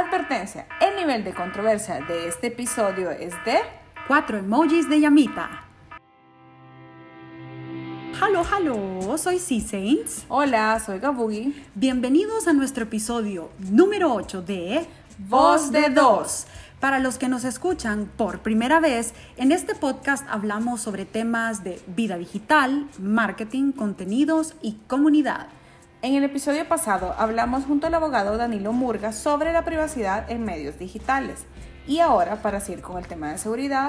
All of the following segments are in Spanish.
Advertencia, el nivel de controversia de este episodio es de... Cuatro emojis de llamita. Halo, halo, soy C-Saints. Hola, soy Gabugi. Bienvenidos a nuestro episodio número 8 de Voz de Dos. Para los que nos escuchan por primera vez, en este podcast hablamos sobre temas de vida digital, marketing, contenidos y comunidad. En el episodio pasado hablamos junto al abogado Danilo Murga sobre la privacidad en medios digitales. Y ahora, para seguir con el tema de seguridad,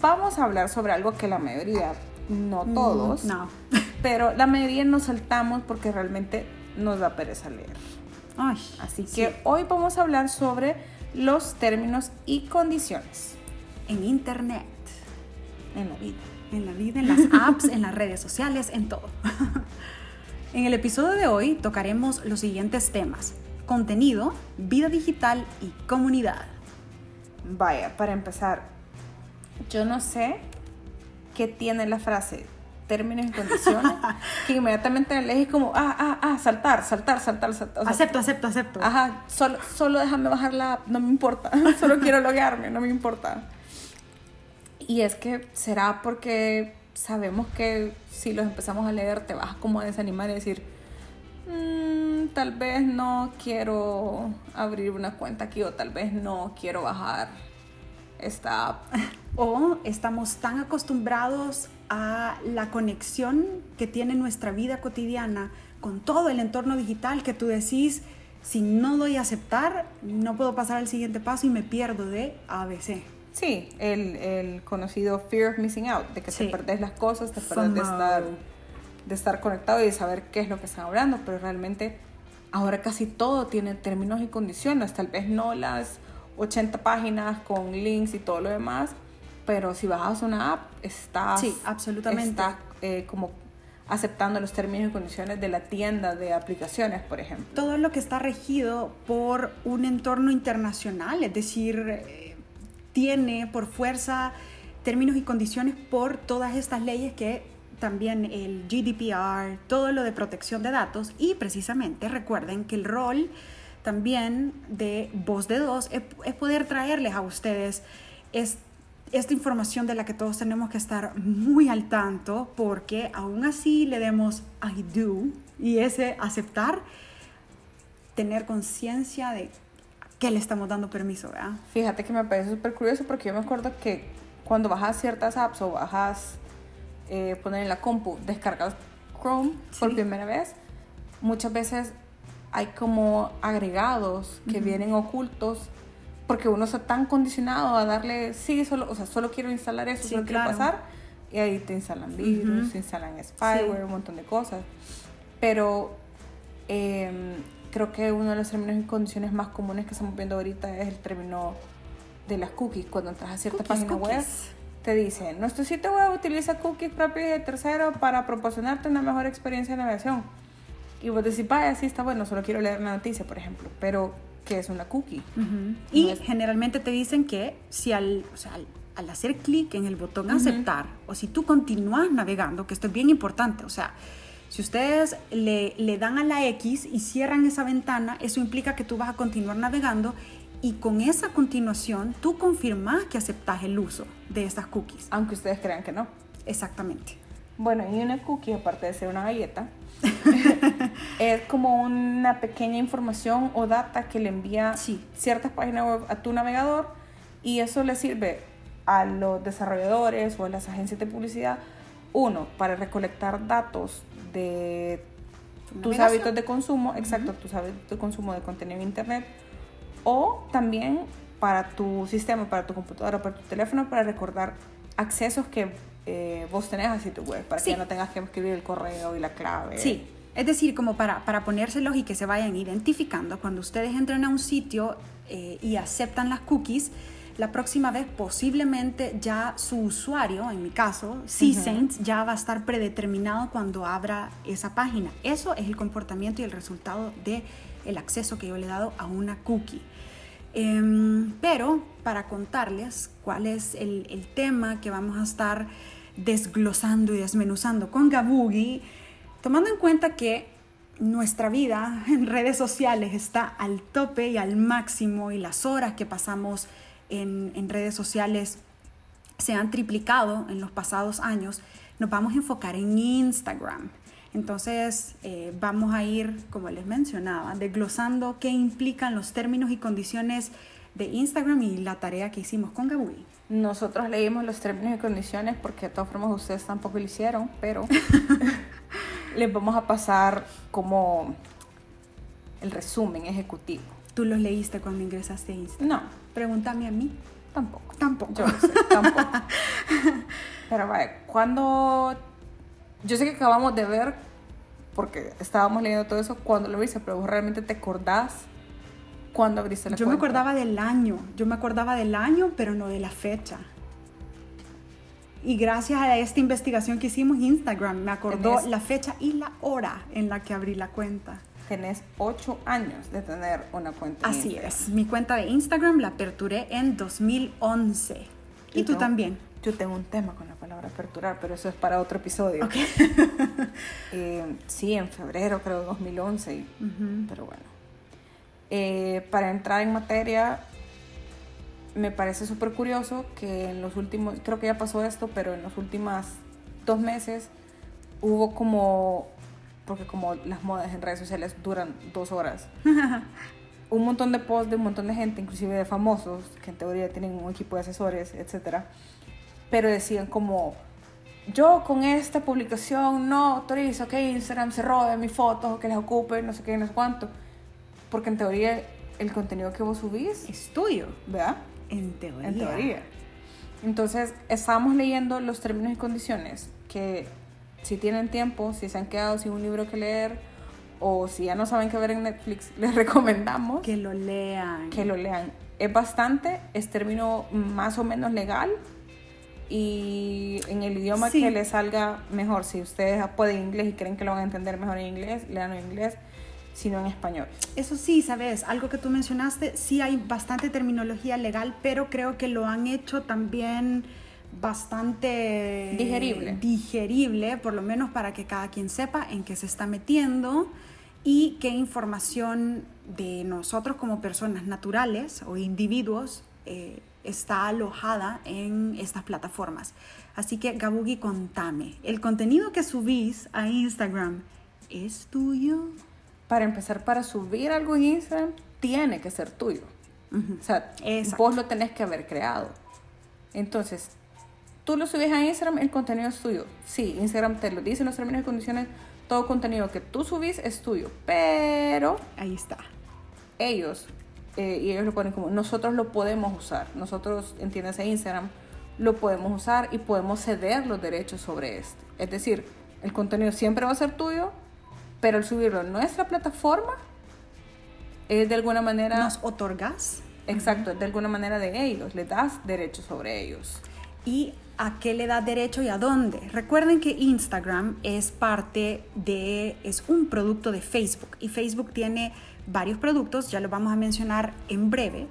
vamos a hablar sobre algo que la mayoría, no Mm, todos, no. pero la mayoría nos saltamos porque realmente nos da pereza leer. Ay, Así sí. que hoy vamos a hablar sobre los términos y condiciones en internet, en la vida. en la vida, en las apps, en las redes sociales, en todo. en el episodio de hoy tocaremos los siguientes temas: contenido, vida digital y comunidad. Vaya, para empezar, yo no sé qué tiene la frase términos y condiciones que inmediatamente lees y como, ah, ah, ah, saltar, saltar, saltar, saltar. O sea, acepto, acepto, acepto. Ajá, solo, solo déjame bajar la app, no me importa. Solo quiero loguearme, no me importa. Y es que será porque sabemos que si los empezamos a leer te vas como a desanimar y decir, "Mm, tal vez no quiero abrir una cuenta aquí o tal vez no quiero bajar esta app. O estamos tan acostumbrados a la conexión que tiene nuestra vida cotidiana con todo el entorno digital que tú decís, si no doy a aceptar, no puedo pasar al siguiente paso y me pierdo de ABC. Sí, el, el conocido fear of missing out, de que Sí. te perdés las cosas, te perdés de estar, de estar conectado y de saber qué es lo que están hablando, pero realmente ahora casi todo tiene términos y condiciones, tal vez no las 80 páginas con links y todo lo demás, pero si bajas una app, estás, Sí, absolutamente. estás eh, como aceptando los términos y condiciones de la tienda de aplicaciones, por ejemplo. Todo lo que está regido por un entorno internacional, es decir, tiene por fuerza términos y condiciones por todas estas leyes que también el GDPR, todo lo de protección de datos y precisamente recuerden que el rol también de voz de dos es, es poder traerles a ustedes es- esta información de la que todos tenemos que estar muy al tanto porque aún así le demos I do y ese aceptar, tener conciencia de que le estamos dando permiso, ¿verdad? Fíjate que me parece súper curioso porque yo me acuerdo que cuando bajas ciertas apps o bajas, eh, poner en la compu, descargas Chrome por Sí. primera vez, muchas veces hay como agregados que vienen ocultos porque uno está tan condicionado a darle, sí, solo, o sea, solo quiero instalar eso, Sí, solo quiero claro. pasar, y ahí te instalan virus, Ujú. te instalan spyware, Sí. un montón de cosas. Pero eh, creo que uno de los términos y condiciones más comunes que estamos viendo ahorita es el término de las cookies. Cuando entras a cierta Cookies, página web, cookies. te dice, nuestro sitio web utiliza cookies propios de tercero para proporcionarte una mejor experiencia de navegación. Y vos decís, vaya, sí está bueno, solo quiero leer la noticia, por ejemplo. Pero, ¿qué es una cookie? Y No es- generalmente te dicen que si al, o sea, al, al hacer clic en el botón aceptar o si tú continúas navegando, que esto es bien importante, o sea, si ustedes le, le dan a la X y cierran esa ventana, eso implica que tú vas a continuar navegando y con esa continuación tú confirmas que aceptas el uso de estas cookies. Aunque ustedes crean que no. Exactamente. Bueno, y una cookie, aparte de ser una galleta, es como una pequeña información o data que le envía Sí. ciertas páginas web a tu navegador y eso le sirve a los desarrolladores o a las agencias de publicidad, uno, para recolectar datos de Tu tus hábitos de consumo, exacto, tus hábitos de consumo de contenido en internet, o también para tu sistema, para tu computadora, para tu teléfono, para recordar accesos que eh, vos tenés a sitio web, para Sí. que no tengas que escribir el correo y la clave. Sí, es decir, como para, para ponérselos y que se vayan identificando, cuando ustedes entren a un sitio eh, y aceptan las cookies, la próxima vez posiblemente ya su usuario, en mi caso, C-Saints, ya va a estar predeterminado cuando abra esa página. Eso es el comportamiento y el resultado del el acceso que yo le he dado a una cookie. Em, pero para contarles cuál es el, el tema que vamos a estar desglosando y desmenuzando con Gabugi, tomando en cuenta que nuestra vida en redes sociales está al tope y al máximo y las horas que pasamos en, en redes sociales se han triplicado en los pasados años, nos vamos a enfocar en Instagram. Entonces eh, vamos a ir, como les mencionaba, desglosando qué implican los términos y condiciones de Instagram y la tarea que hicimos con Gabuy. Nosotros leímos los términos y condiciones porque de todas formas ustedes tampoco lo hicieron, pero les vamos a pasar como el resumen ejecutivo. ¿Tú los leíste cuando ingresaste a Instagram? No, Pregúntame a mí. tampoco. Tampoco. Yo no sé, tampoco. Pero vaya, cuando... Yo sé que acabamos de ver, porque estábamos leyendo todo eso, cuando lo viste, pero vos realmente te acordás cuando abriste la Yo me cuenta. acordaba del año, yo me acordaba del año, pero no de la fecha. Y gracias a esta investigación que hicimos, Instagram me acordó la fecha y la hora en la que abrí la cuenta. Tenés ocho años de tener una cuenta. en Así Instagram. es, mi cuenta de Instagram la aperturé en 2011. Y Yo tú también. Yo tengo un tema con la palabra aperturar, pero eso es para otro episodio. Ok. Eh, sí, en febrero, creo, de 2011. y- Ujú. Pero bueno. Eh, para entrar en materia, me parece súper curioso que en los últimos, creo que ya pasó esto, pero en los últimos dos meses hubo como, porque como las modas en redes sociales duran dos horas, un montón de posts de un montón de gente, inclusive de famosos, que en teoría tienen un equipo de asesores, etcétera, pero decían como, yo con esta publicación no autorizo que Instagram se robe mis fotos o que las ocupe, no sé qué, no sé cuánto, porque en teoría el contenido que vos subís, Es tuyo, ¿verdad? en teoría. En teoría. Entonces, estábamos leyendo los términos y condiciones que si tienen tiempo, si se han quedado sin un libro que leer o si ya no saben qué ver en Netflix, les recomendamos Que lo lean. que lo lean. Es bastante, es término más o menos legal y en el idioma Sí. que les salga mejor. Si ustedes pueden inglés y creen que lo van a entender mejor en inglés, leanlo en inglés, sino en español. Eso sí, sabes, algo que tú mencionaste, sí hay bastante terminología legal, pero creo que lo han hecho también bastante Digerible. digerible, por lo menos para que cada quien sepa en qué se está metiendo y qué información de nosotros como personas naturales o individuos eh, está alojada en estas plataformas. Así que Gabugi, contame, ¿el contenido que subís a Instagram es tuyo? Para empezar, para subir algo en Instagram, tiene que ser tuyo. O sea, Exacto. vos lo tenés que haber creado. Entonces, tú lo subes a Instagram, el contenido es tuyo. Sí, Instagram te lo dice en los términos y condiciones, todo contenido que tú subís es tuyo. Pero Ahí está. ellos, eh, y ellos lo ponen como, nosotros lo podemos usar. Nosotros, entiéndase Instagram, lo podemos usar y podemos ceder los derechos sobre este. Es decir, el contenido siempre va a ser tuyo, pero el subirlo en nuestra plataforma es de alguna manera... ¿Nos otorgas? Exacto, es de alguna manera de ellos, le das derechos sobre ellos. ¿Y a qué le da derecho y a dónde? Recuerden que Instagram es parte de, es un producto de Facebook y Facebook tiene varios productos, ya los vamos a mencionar en breve.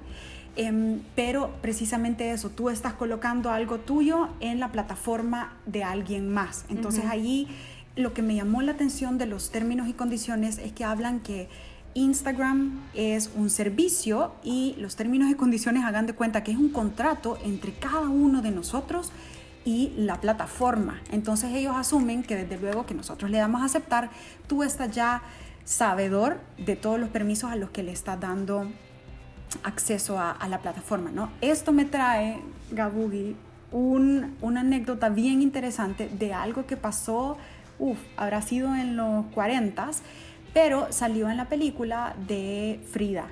Em, pero precisamente eso, tú estás colocando algo tuyo en la plataforma de alguien más. Entonces allí lo que me llamó la atención de los términos y condiciones es que hablan que Instagram es un servicio y los términos y condiciones hagan de cuenta que es un contrato entre cada uno de nosotros y la plataforma. Entonces ellos asumen que desde luego que nosotros le damos a aceptar, tú estás ya sabedor de todos los permisos a los que le estás dando acceso a, a la plataforma, ¿no? Esto me trae, Gabugi, un, una anécdota bien interesante de algo que pasó, uff, habrá sido en los 40 pero salió en la película de Frida,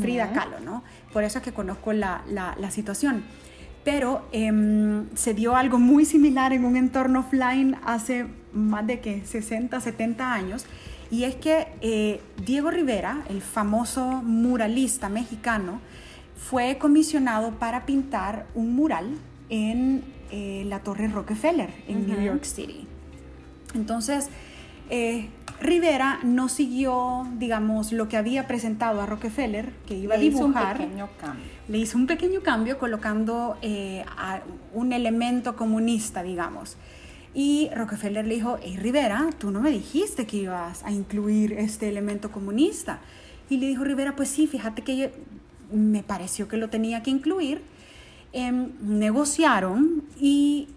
Frida Kahlo, ¿no? Por eso es que conozco la, la, la situación. Pero em, se dio algo muy similar en un entorno offline hace más de que 60, 70 años. Y es que eh, Diego Rivera, el famoso muralista mexicano, fue comisionado para pintar un mural en eh, la Torre Rockefeller, en New York City. Entonces, eh, Rivera no siguió, digamos, lo que había presentado a Rockefeller, que iba a Le hizo un dibujar. Le hizo un pequeño cambio colocando eh, a un elemento comunista, digamos. Y Rockefeller le dijo, hey Rivera, tú no me dijiste que ibas a incluir este elemento comunista. Y le dijo Rivera, pues sí, fíjate que me pareció que lo tenía que incluir. Em, negociaron y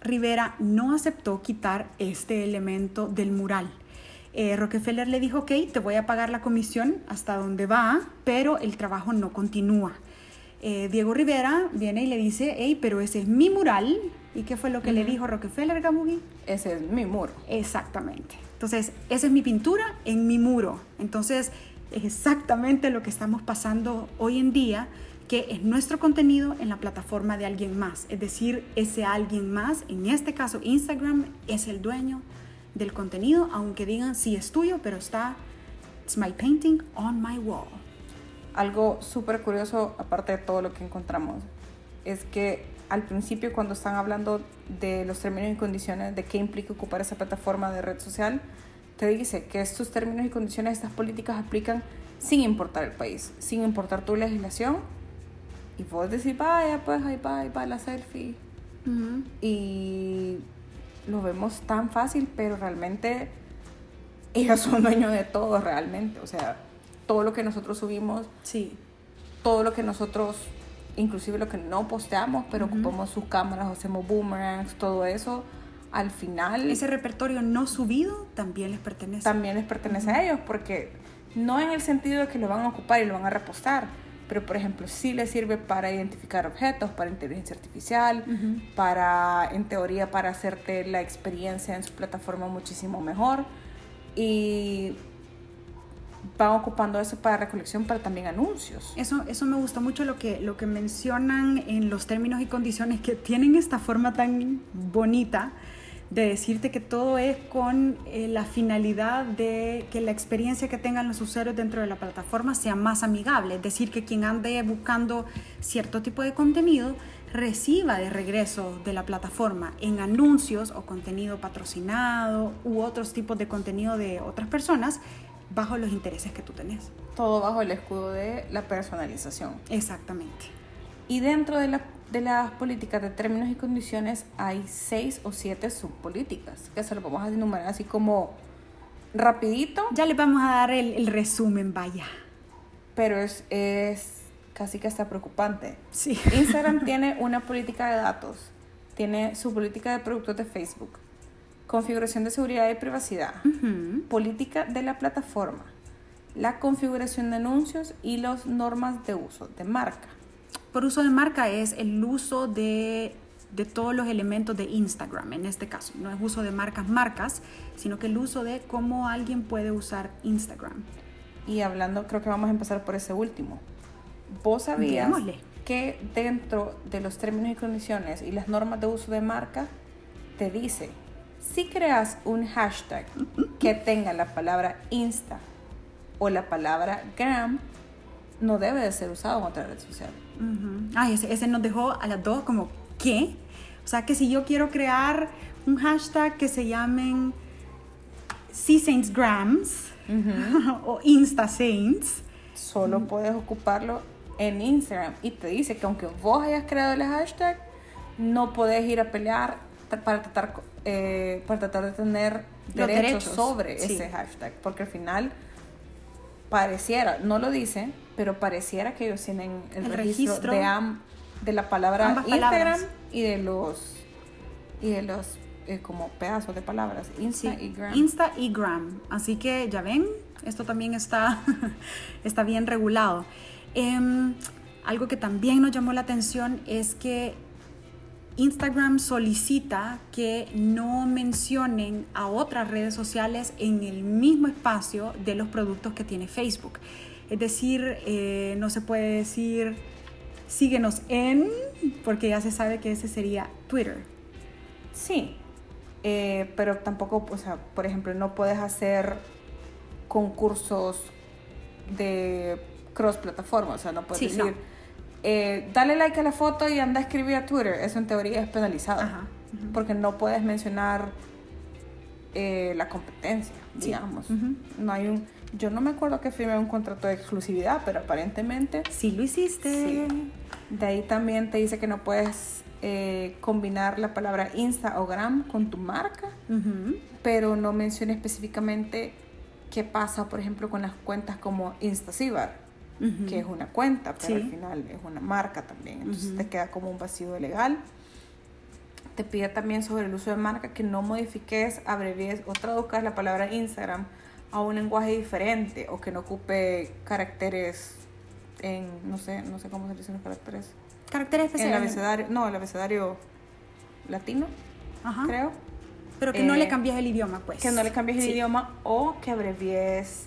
Rivera no aceptó quitar este elemento del mural. Eh, Rockefeller le dijo, ok, te voy a pagar la comisión hasta donde va, pero el trabajo no continúa. Eh, Diego Rivera viene y le dice, hey, pero ese es mi mural. ¿Y qué fue lo que le dijo Rockefeller, Gamugi? Ese es mi muro. Exactamente. Entonces, esa es mi pintura en mi muro. Entonces, es exactamente lo que estamos pasando hoy en día, que es nuestro contenido en la plataforma de alguien más. Es decir, ese alguien más, en este caso Instagram, es el dueño del contenido, aunque digan sí es tuyo, pero está, it's my painting on my wall. Algo súper curioso, aparte de todo lo que encontramos, es que al principio cuando están hablando de los términos y condiciones, de qué implica ocupar esa plataforma de red social, te dice que estos términos y condiciones, estas políticas aplican sin importar el país, sin importar tu legislación. Y vos decís, vaya, pues ahí va, ahí va la selfie. Y lo vemos tan fácil, pero realmente ellos son dueños de todo realmente. O sea, todo lo que nosotros subimos, sí. todo lo que nosotros, inclusive lo que no posteamos, pero ocupamos sus cámaras, hacemos boomerangs, todo eso, al final... Ese repertorio no subido también les pertenece. También les pertenece a ellos, porque no en el sentido de que lo van a ocupar y lo van a repostar, pero por ejemplo sí le sirve para identificar objetos, para inteligencia artificial, para, en teoría, para hacerte la experiencia en su plataforma muchísimo mejor. Y van ocupando eso para recolección, para también anuncios. Eso, eso me gusta mucho lo que, lo que mencionan en los términos y condiciones que tienen esta forma tan bonita de decirte que todo es con eh, la finalidad de que la experiencia que tengan los usuarios dentro de la plataforma sea más amigable, es decir, que quien ande buscando cierto tipo de contenido reciba de regreso de la plataforma en anuncios o contenido patrocinado u otros tipos de contenido de otras personas bajo los intereses que tú tenés. Todo bajo el escudo de la personalización. Exactamente. Y dentro de la de las políticas de términos y condiciones hay seis o siete subpolíticas, que se lo vamos a enumerar así como rapidito. Ya le vamos a dar el, resumen, vaya. Pero es, es casi que hasta preocupante. Sí. Instagram tiene una política de datos, tiene su política de productos de Facebook, configuración de seguridad y privacidad, política de la plataforma, la configuración de anuncios y las normas de uso de marca por uso de marca es el uso de, todos los elementos de Instagram, en este caso. No es uso de marcas, marcas, sino que el uso de cómo alguien puede usar Instagram. Y hablando, creo que vamos a empezar por ese último. ¿Vos sabías que dentro de los términos y condiciones y las normas de uso de marca te dice, si creas un hashtag que tenga la palabra Insta o la palabra Gram, no debe de ser usado en otra red social. Ay, ese, nos dejó a las dos como, ¿qué? O sea, que si yo quiero crear un hashtag que se llamen Sea Saints Grams o Insta Saints, solo puedes ocuparlo en Instagram. Y te dice que aunque vos hayas creado el hashtag, no puedes ir a pelear para tratar, eh, para tratar de tener derechos, sobre ese hashtag, porque al final pareciera, no lo dice, pero pareciera que ellos tienen el, registro, de, de la palabra Instagram y de los y de los eh, como pedazos de palabras Insta y Gram. Insta y Gram. Así que ya ven, esto también está, está bien regulado. Em, algo que también nos llamó la atención es que Instagram solicita que no mencionen a otras redes sociales en el mismo espacio de los productos que tiene Facebook. Es decir, eh, no se puede decir síguenos en, porque ya se sabe que ese sería Twitter. Sí, eh, pero tampoco, o sea, por ejemplo, no puedes hacer concursos de cross plataforma, o sea, no puedes decir, eh, dale like a la foto y anda a escribir a Twitter, eso en teoría es penalizado, porque no puedes mencionar la competencia, digamos. No hay un yo no me acuerdo que firmé un contrato de exclusividad, pero aparentemente... Sí lo hiciste. De ahí también te dice que no puedes eh, combinar la palabra Insta o Gram con tu marca, pero no menciona específicamente qué pasa, por ejemplo, con las cuentas como Instacibar, Que es una cuenta, pero Sí. al final es una marca también. Entonces te queda como un vacío legal. Te pide también sobre el uso de marca que no modifiques, abrevies o traduzcas la palabra Instagram a un lenguaje diferente o que no ocupe caracteres en, no sé, no sé cómo se dicen los caracteres. Caracteres En el especiales. abecedario, no, el abecedario latino, Ajá. creo. Pero que no Eh, le cambies el idioma, pues. Que no le cambies el idioma o que abrevies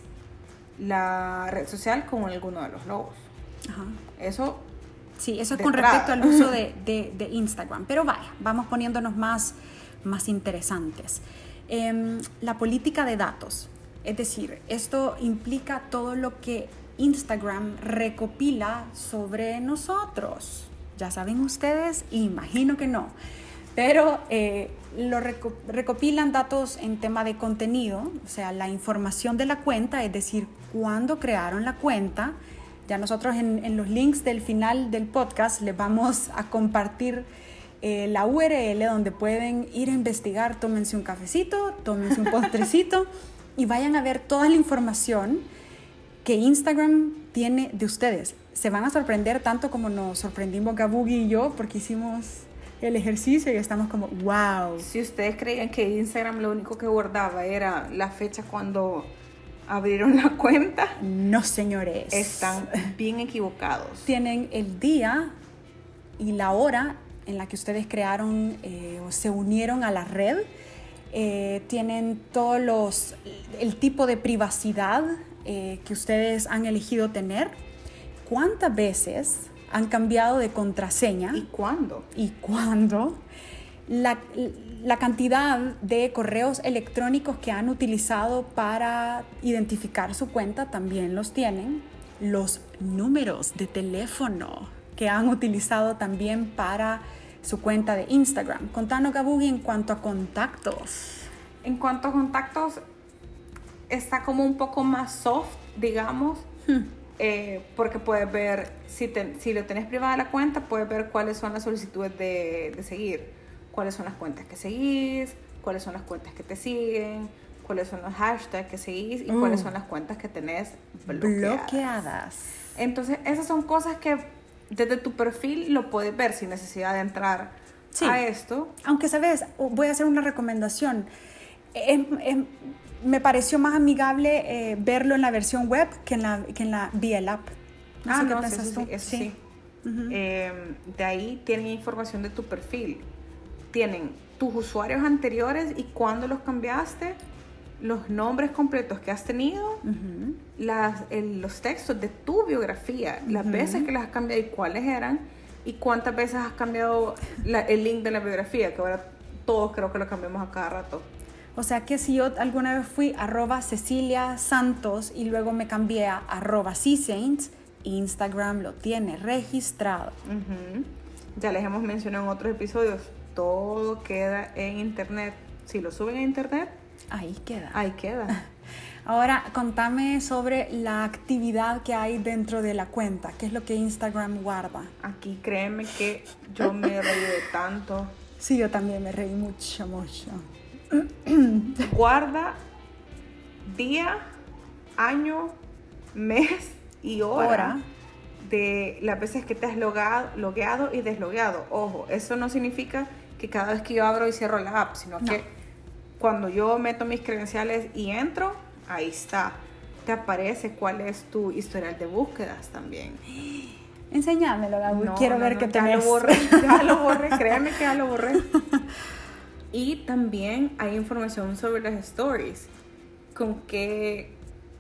la red social con alguno de los logos. Ajá. Eso Sí, eso es con entrada. respecto al uso de, de- de Instagram. Pero vaya, vamos poniéndonos más, más interesantes. Em, la política de datos. Es decir, esto implica todo lo que Instagram recopila sobre nosotros. Ya saben ustedes, imagino que no. Pero eh, lo reco- recopilan datos en tema de contenido, o sea, la información de la cuenta, es decir, cuándo crearon la cuenta. Ya nosotros en, en los links del final del podcast les vamos a compartir eh, la URL donde pueden ir a investigar, tómense un cafecito, tómense un postrecito y vayan a ver toda la información que Instagram tiene de ustedes. Se van a sorprender tanto como nos sorprendimos Gabugi y yo porque hicimos el ejercicio y estamos como, wow. Si ustedes creían que Instagram lo único que guardaba era la fecha cuando abrieron la cuenta, No, señores. están bien equivocados. Tienen el día y la hora en la que ustedes crearon eh, o se unieron a la red. Eh, tienen todos los, el tipo de privacidad eh, que ustedes han elegido tener. ¿Cuántas veces han cambiado de contraseña? ¿Y cuándo? y cuándo, la, la cantidad de correos electrónicos que han utilizado para identificar su cuenta también los tienen, los números de teléfono que han utilizado también para su cuenta de Instagram. Contanos, Gabugi, en cuanto a contactos. En cuanto a contactos, está como un poco más soft, digamos, eh, porque puedes ver, si, te- si lo tenés privada la cuenta, puedes ver cuáles son las solicitudes de, de seguir, cuáles son las cuentas que seguís, cuáles son las cuentas que te siguen, cuáles son los hashtags que seguís y Mm. cuáles son las cuentas que tenés bloqueadas. Bloqueadas. Entonces, esas son cosas que desde tu perfil lo puedes ver sin necesidad de entrar Sí. a esto. Aunque, ¿sabes? Voy a hacer una recomendación. Me pareció más amigable eh, verlo en la versión web que en la, que en la vía el app. No ah, no, sí, piensas eso tú. sí, eso sí. Ujú. Eh, de ahí tienen información de tu perfil. Tienen tus usuarios anteriores y cuándo los cambiaste, los nombres completos que has tenido, Ujú. las, el- los textos de tu biografía, las Ujú. veces que las has cambiado y cuáles eran, y cuántas veces has cambiado la- el link de la biografía, que ahora todos creo que lo cambiamos a cada rato. O sea que si yo alguna vez fui arroba Cecilia Santos y luego me cambié a arroba C-Saints, Instagram lo tiene registrado. Ya les hemos mencionado en otros episodios, todo queda en internet. Si lo suben a internet, Ahí queda. ahí queda. Ahora, contame sobre la actividad que hay dentro de la cuenta. ¿Qué es lo que Instagram guarda? Aquí créeme que yo me reí de tanto. Sí, yo también me reí mucho, mucho. Guarda día, año, mes y hora, Hora. de las veces que te has logado, logueado y deslogueado. Ojo, eso no significa que cada vez que yo abro y cierro la app, sino No. que cuando yo meto mis credenciales y entro, ahí está. Te aparece cuál es tu historial de búsquedas también. Enséñamelo, Gaby. No, Quiero no, ver qué ya tenés. lo borré, ya lo borré, créanme que ya lo borré. Y también hay información sobre las stories, con qué,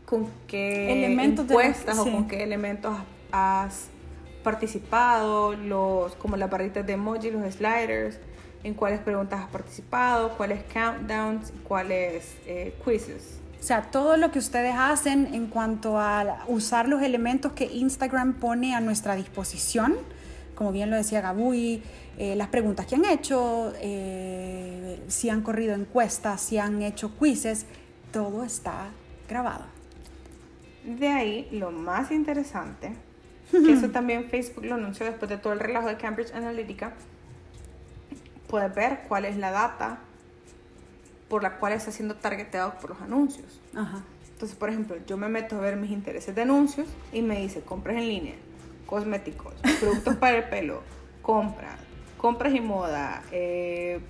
con qué Elementos de encuestas o sí. con qué elementos has participado, los, como las barritas de emoji, los sliders, en cuáles preguntas has participado, cuáles countdowns, cuáles eh, quizzes. O sea, todo lo que ustedes hacen en cuanto a usar los elementos que Instagram pone a nuestra disposición, como bien lo decía Gabuy, eh, las preguntas que han hecho, eh, si han corrido encuestas, si han hecho quizzes, todo está grabado. De ahí, lo más interesante, que eso también Facebook lo anunció después de todo el relajo de Cambridge Analytica, puedes ver cuál es la data por la cual está siendo targeteado por los anuncios. Ajá. Entonces, por ejemplo, yo me meto a ver mis intereses de anuncios y me dice compras en línea, cosméticos, productos para el pelo, compras, compras y moda, eh,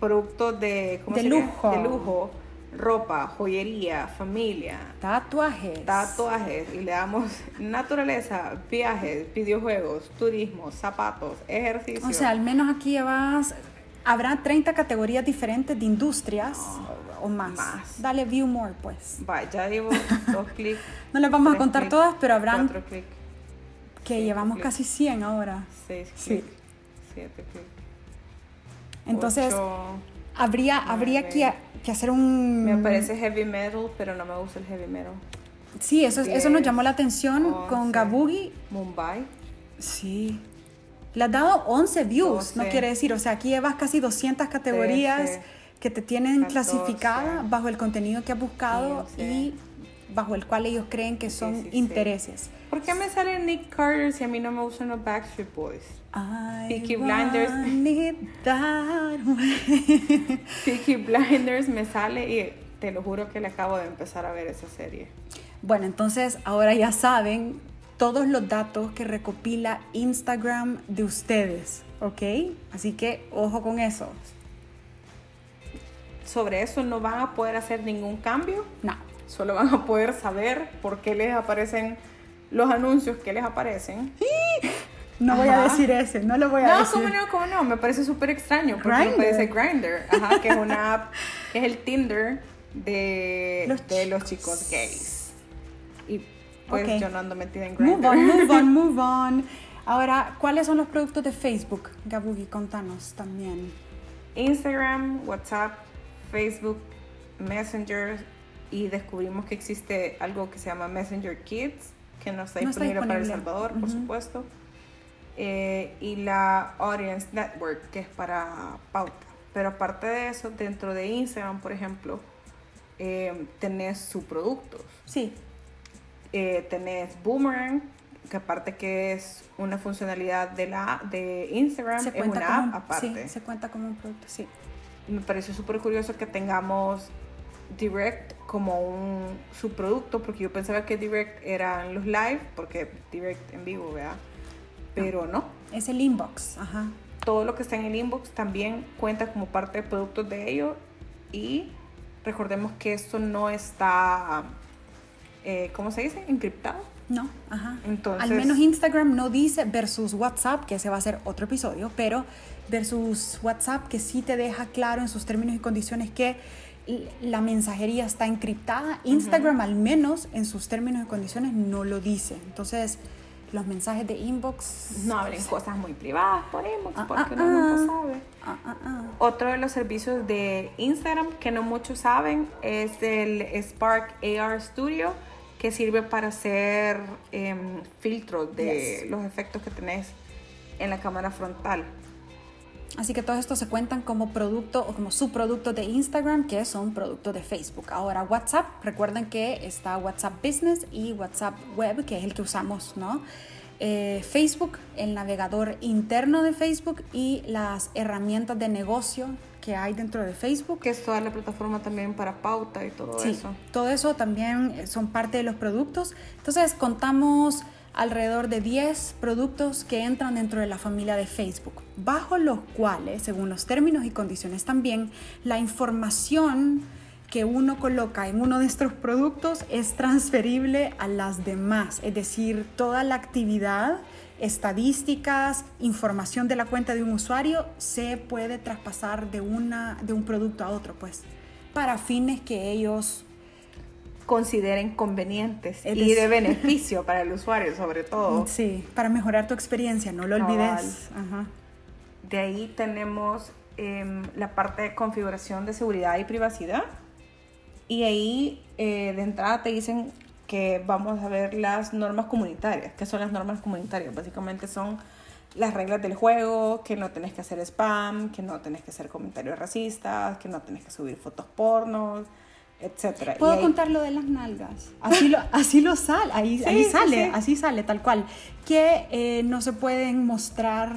productos de, ¿cómo De lujo. de lujo, ropa, joyería, familia, Tatuajes. tatuajes y le damos naturaleza, viajes, videojuegos, turismo, zapatos, ejercicio. O sea, al menos aquí llevas. Habrá 30 categorías diferentes de industrias o, o más. más. Dale view more, pues. Va, ya llevo dos clics. No les vamos a contar todas, pero habrán que llevamos clics. casi 100 ahora. seis Sí. clics, siete clics. Entonces, ocho. habría, habría que, que hacer un. Me aparece heavy metal, pero no me gusta el heavy metal. Sí, eso, eso nos diez, llamó la atención con. Gabugi. Mumbai. Sí. Le has dado 11 views, no 12. quiere decir, o sea, aquí llevas casi 200 categorías 13, que te tienen 14, clasificada bajo el contenido que has buscado 15, y bajo el cual ellos creen que son 16. intereses. ¿Por qué me sale Nick Carter si a mí no me gustan los Backstreet Boys? Peaky Blinders. Peaky Blinders me sale y te lo juro que le acabo de empezar a ver esa serie. Bueno, entonces ahora ya saben todos los datos que recopila Instagram de ustedes, ¿ok? Así que ojo con eso. Sobre eso no van a poder hacer ningún cambio, No, solo van a poder saber por qué les aparecen los anuncios que les aparecen. no voy a decir ese, no lo voy a No, decir. cómo no, cómo no, me parece súper extraño porque me Grindr. parece Grindr, ajá, que es una app, que es el Tinder de Los de los chicos. gays. Y pues Ok. yo no ando metida en Move Grindr. on, move on, move on. Ahora, ¿cuáles son los productos de Facebook? Gabugi, contanos también. Instagram, WhatsApp, Facebook, Messenger y descubrimos que existe algo que se llama Messenger Kids, que no está No está disponible, para El. Salvador, por supuesto. Eh, y la Audience Network, que es para pauta. Pero aparte de eso, dentro de Instagram, por ejemplo, eh, tenés subproductos. Sí, Eh, tenés Boomerang, que aparte que es una funcionalidad de la de Instagram, se es una app un, aparte. sí, se cuenta como un producto, sí. me pareció súper curioso que tengamos Direct como un subproducto, porque yo pensaba que Direct eran los live, porque Direct en vivo, ¿verdad? Pero no. Es el inbox, ajá. Todo lo que está en el inbox también cuenta como parte de productos de ellos y recordemos que esto no está, eh, ¿cómo se dice? Encriptado. No, ajá. Entonces- Al menos Instagram no dice versus WhatsApp, que ese va a ser otro episodio, pero versus WhatsApp que sí te deja claro en sus términos y condiciones que la mensajería está encriptada. Instagram al menos en sus términos y condiciones no lo dice. Entonces, los mensajes de inbox... No hablen cosas muy privadas por inbox, Ah, porque ah, uno nunca ah. sabe. Ah, ah. Otro de los servicios de Instagram que no muchos saben es el Spark AR Studio que sirve para hacer em, filtros de Yes. los efectos que tenés en la cámara frontal. Así que todo esto se cuentan como producto o como subproductos de Instagram que son productos de Facebook. Ahora WhatsApp, recuerden que está WhatsApp Business y WhatsApp Web, que es el que usamos, ¿no? Eh, Facebook, el navegador interno de Facebook y las herramientas de negocio que hay dentro de Facebook. Que es toda la plataforma también para pauta y todo Sí, eso. todo eso también eh, son parte de los productos. Entonces contamos alrededor de 10 productos que entran dentro de la familia de Facebook, bajo los cuales, según los términos y condiciones también, la información que uno coloca en uno de estos productos es transferible a las demás, es decir, toda la actividad, estadísticas, información de la cuenta de un usuario se puede traspasar de, una, de un producto a otro, pues, para fines que ellos Consideren convenientes Es y de beneficio para el usuario sobre todo. Sí, para mejorar tu experiencia, no lo olvides. Ajá. De ahí tenemos em, la parte de configuración de seguridad y privacidad. Y ahí eh, de entrada te dicen que vamos a ver las normas comunitarias. ¿Qué son las normas comunitarias? Básicamente son las reglas del juego, que no tenés que hacer spam, que no tenés que hacer comentarios racistas, que no tenés que subir fotos pornos, etc. Puedo contar lo de las nalgas. Así lo, así lo sale, ahí, Sí, ahí sale, sí. así sale, tal cual. Que eh, no se pueden mostrar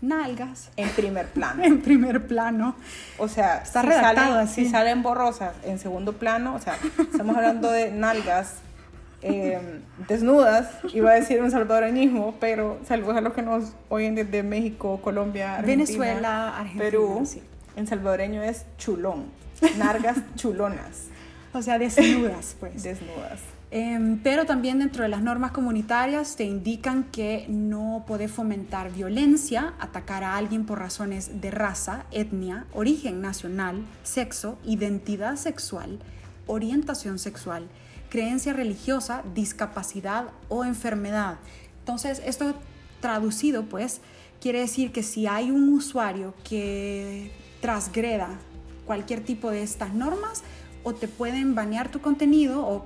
nalgas en primer plano. en primer plano. O sea, Está si redactado salen, así. si salen borrosas en segundo plano, o sea, estamos hablando de nalgas eh, desnudas, iba a decir un salvadoreñismo, pero saludos a los que nos oyen desde México, Colombia, Argentina, Venezuela, Argentina, Perú. sí. En salvadoreño es chulón, nargas chulonas, O sea, desnudas, pues. desnudas. Em, pero también dentro de las normas comunitarias te indican que no puedes fomentar violencia, atacar a alguien por razones de raza, etnia, origen nacional, sexo, identidad sexual, orientación sexual, creencia religiosa, discapacidad o enfermedad. Entonces, esto traducido, pues, quiere decir que si hay un usuario que transgreda cualquier tipo de estas normas, o te pueden banear tu contenido o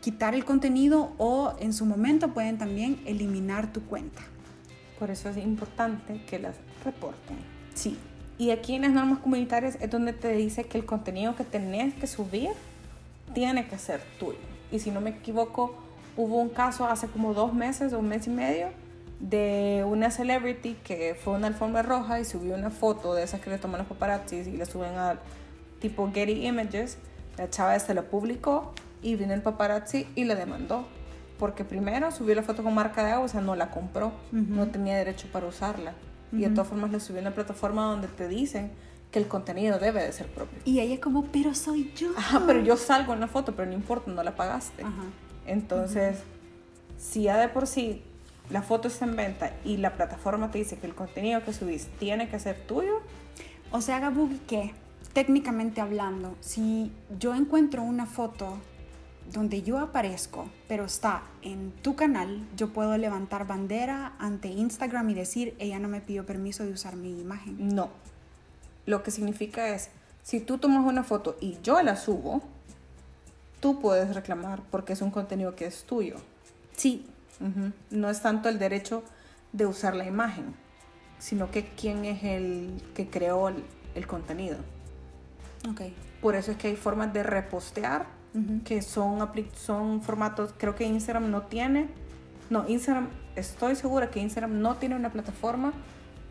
quitar el contenido o en su momento pueden también eliminar tu cuenta. Por eso es importante que las reporten. Sí. Y aquí en las normas comunitarias es donde te dice que el contenido que tenés que subir tiene que ser tuyo. Y si no me equivoco, hubo un caso hace como dos meses o un mes y medio de una celebrity que fue a una alfombra roja y subió una foto de esas que le toman los paparazzis y le suben al tipo Getty Images. La chava se la publicó y vino el paparazzi y la demandó. Porque primero subió la foto con marca de agua, o sea, no la compró, no tenía derecho para usarla. Y de todas formas le subió en la plataforma donde te dicen que el contenido debe de ser propio. Y ella es como, pero soy yo. Ajá, pero yo salgo en la foto, pero no importa, no la pagaste. Ajá. Entonces, si ya de por sí la foto está en venta y la plataforma te dice que el contenido que subís tiene que ser tuyo, O sea, Gabugi, que técnicamente hablando, si yo encuentro una foto donde yo aparezco, pero está en tu canal, yo puedo levantar bandera ante Instagram y decir, ella no me pidió permiso de usar mi imagen. no. Lo que significa es, si tú tomas una foto y yo la subo, tú puedes reclamar porque es un contenido que es tuyo. Sí, Ujú. No es tanto el derecho de usar la imagen, sino que quién es el que creó el, el contenido. ok. Por eso es que hay formas de repostear Ujú. que son, son formatos, creo que Instagram no tiene, no, Instagram, estoy segura que Instagram no tiene una plataforma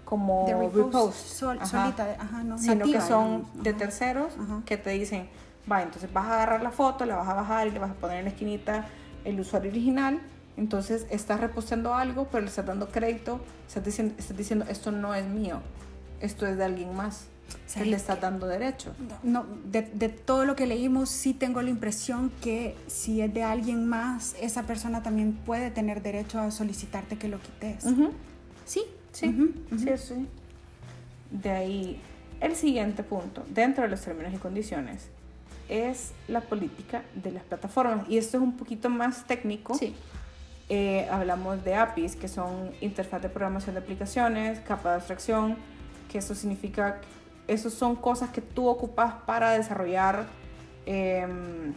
como De repost, repost, sol- Ajá. solita, ajá, no, sino nativa, que son digamos, de terceros Ajá. que te dicen, va, entonces vas a agarrar la foto, la vas a bajar y le vas a poner en la esquinita el usuario original, entonces estás reposteando algo, pero le estás dando crédito, estás diciendo, estás diciendo esto no es mío, esto es de alguien más, ¿Sabes le estás dando derecho. No, de, de todo lo que leímos, sí tengo la impresión que si es de alguien más, esa persona también puede tener derecho a solicitarte que lo quites. Ujú. Sí, Sí, Ujú, ujú. sí, sí. De ahí, el siguiente punto, dentro de los términos y condiciones, es la política de las plataformas. Y esto es un poquito más técnico. Sí. Eh, hablamos de APIs, que son interfaz de programación de aplicaciones, capa de abstracción, que eso significa, eso son cosas que tú ocupas para desarrollar em,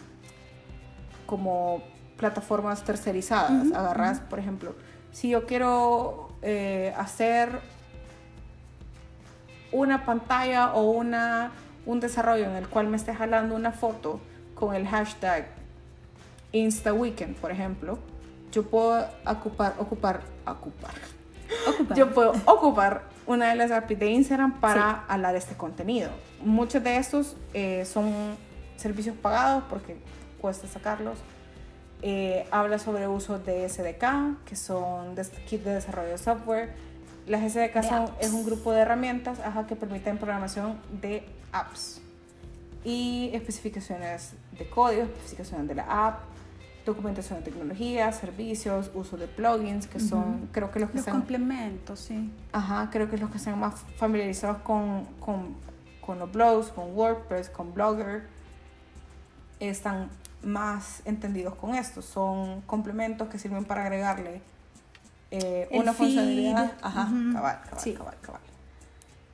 como plataformas tercerizadas. Ujú, Agarras, por ejemplo, si yo quiero eh, hacer una pantalla o una, un desarrollo en el cual me esté jalando una foto con el hashtag InstaWeekend, por ejemplo, yo puedo ocupar, ocupar, ocupar. Ocupa. Yo puedo ocupar una de las APIs de Instagram para hablar de este contenido. Muchos de estos eh, son servicios pagados porque cuesta sacarlos. Eh, habla sobre uso de SDK, que son de kits de desarrollo de software. Las SDK son, es un grupo de herramientas ajá, que permiten programación de apps y especificaciones de código, especificaciones de la app, documentación de tecnología, servicios, uso de plugins, que son, creo que los que Los están complementos, sí. Ajá, creo que los que están más familiarizados con, con, con los blogs, con WordPress, con Blogger, están más entendidos con esto. Son complementos que sirven para agregarle eh, una feed. funcionalidad. Ajá, cabal, cabal, Sí. cabal, cabal.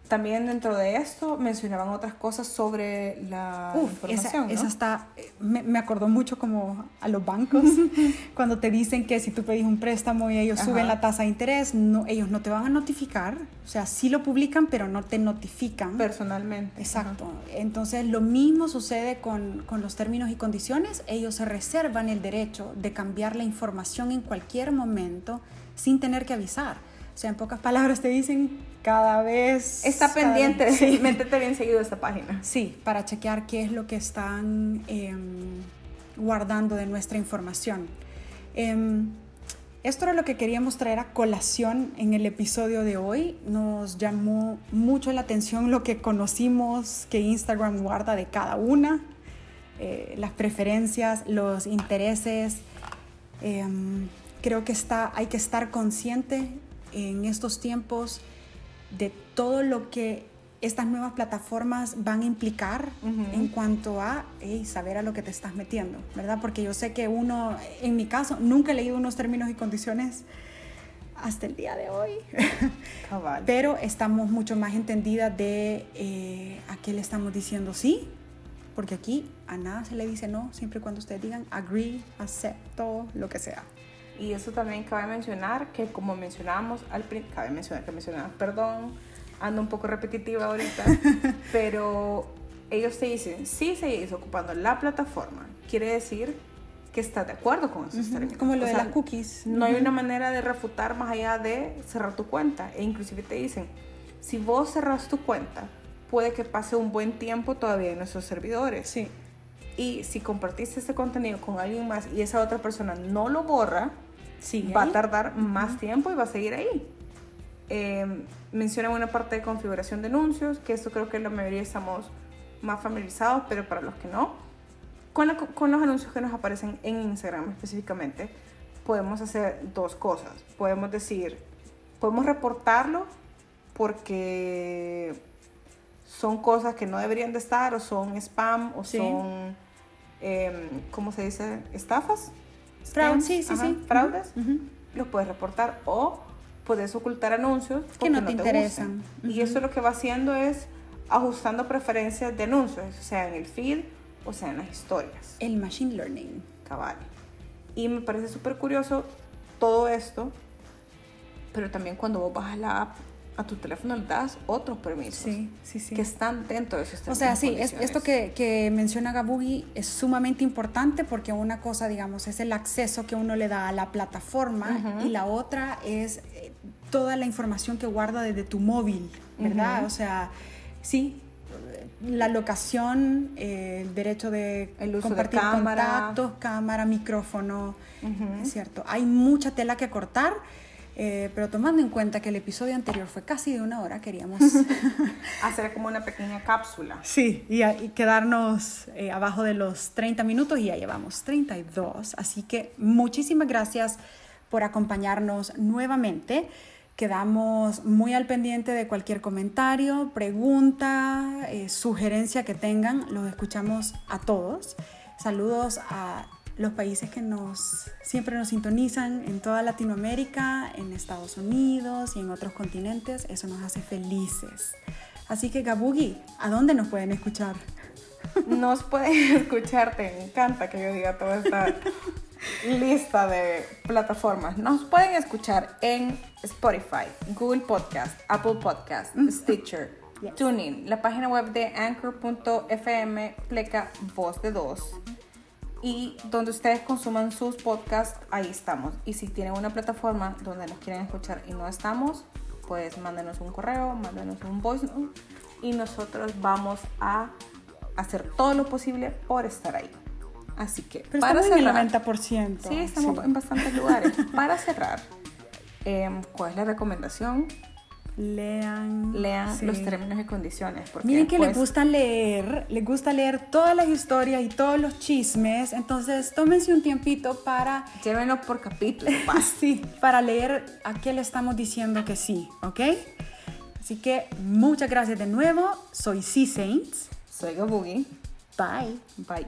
También dentro de esto mencionaban otras cosas sobre la Uf, esa, información. ¿no? esa está, eh, me, me acordó mucho como a los bancos, cuando te dicen que si tú pedís un préstamo y ellos Ajá. suben la tasa de interés, no, ellos no te van a notificar, o sea, sí lo publican, pero no te notifican. Personalmente. Exacto. Entonces, lo mismo sucede con, con los términos y condiciones. Ellos se reservan el derecho de cambiar la información en cualquier momento sin tener que avisar. O sea, en pocas palabras te dicen cada vez... Está pendiente, Sí. métete bien seguido esta página. Sí, para chequear qué es lo que están em, guardando de nuestra información. Em, esto era lo que queríamos traer a colación en el episodio de hoy. Nos llamó mucho la atención lo que conocimos que Instagram guarda de cada una, eh, las preferencias, los intereses. Em, creo que está, hay que estar consciente en estos tiempos de todo lo que estas nuevas plataformas van a implicar en cuanto a hey, saber a lo que te estás metiendo, ¿verdad? Porque yo sé que uno, en mi caso, nunca he leído unos términos y condiciones hasta el día de hoy, Cabal. pero estamos mucho más entendidas de eh, a qué le estamos diciendo sí, porque aquí a nada se le dice no, siempre y cuando ustedes digan agree, acepto, lo que sea. Y eso también cabe mencionar que como mencionábamos al principio, cabe mencionar que mencionaba, perdón, ando un poco repetitiva ahorita, pero ellos te dicen, si sigues ocupando la plataforma, quiere decir que estás de acuerdo con esos Ujú, términos. Como lo O de sea, las cookies. No hay Ujú. una manera de refutar más allá de cerrar tu cuenta. E inclusive te dicen, si vos cerras tu cuenta, puede que pase un buen tiempo todavía en nuestros servidores. Sí. Y si compartiste este contenido con alguien más y esa otra persona no lo borra, Sí, va a tardar más tiempo y va a seguir ahí. Eh, mencionan una parte de configuración de anuncios, que esto creo que la mayoría estamos más familiarizados, pero para los que no, con, la- con los anuncios que nos aparecen en Instagram específicamente, podemos hacer dos cosas. Podemos decir, podemos reportarlo porque son cosas que no deberían de estar o son spam o Sí. son, eh, ¿cómo se dice? Estafas. Fraud, Scams, sí, sí, ajá, sí. Fraudes los puedes reportar o puedes ocultar anuncios porque no te interesan. gusten. Y eso lo que va haciendo es ajustando preferencias de anuncios, o sea en el feed o sea en las historias. El machine learning. Cabal. Y me parece súper curioso todo esto, pero también cuando vos bajas la app a tu teléfono le das otros permisos Sí, sí, sí. que están dentro de esos O sea, sí, es- esto que, que menciona Gabugi es sumamente importante porque una cosa, digamos, es el acceso que uno le da a la plataforma y la otra es eh, toda la información que guarda desde tu móvil, ¿verdad? O sea, sí, la locación, eh, el derecho de El uso de compartir cámara. contactos, cámara, micrófono, es cierto. Hay mucha tela que cortar. Eh, pero tomando en cuenta que el episodio anterior fue casi de una hora, queríamos hacer como una pequeña cápsula. Sí, y, a- y quedarnos eh, abajo de los 30 minutos y ya llevamos 32. Así que muchísimas gracias por acompañarnos nuevamente. Quedamos muy al pendiente de cualquier comentario, pregunta, eh, sugerencia que tengan. Los escuchamos a todos. Saludos a los países que nos siempre nos sintonizan en toda Latinoamérica, en Estados Unidos y en otros continentes. Eso nos hace felices. Así que Gabugi, ¿a dónde nos pueden escuchar? Nos pueden escuchar, te encanta que yo diga toda esta lista de plataformas. Nos pueden escuchar en Spotify, Google Podcast, Apple Podcast, Stitcher, Yes. TuneIn, la página web de anchor.fm, pleca voz de dos. Y donde ustedes consuman sus podcasts, ahí estamos. Y si tienen una plataforma donde nos quieren escuchar y no estamos, pues mándenos un correo, mándenos un voice note y nosotros vamos a hacer todo lo posible por estar ahí. Así que Pero para estamos cerrar, en el 90%. sí, estamos sí. en bastantes lugares. Para cerrar, em, ¿cuál es la recomendación? Lean. Lean sí. los términos y condiciones. Porque Miren que les pues, gusta leer, les gusta leer todas las historias y todos los chismes, entonces tómense un tiempito para, Llévenlo por capítulo, sí, para leer a qué le estamos diciendo que sí, ¿ok? Así que muchas gracias de nuevo, soy C Saints, Soy Gabugi. bye. Bye.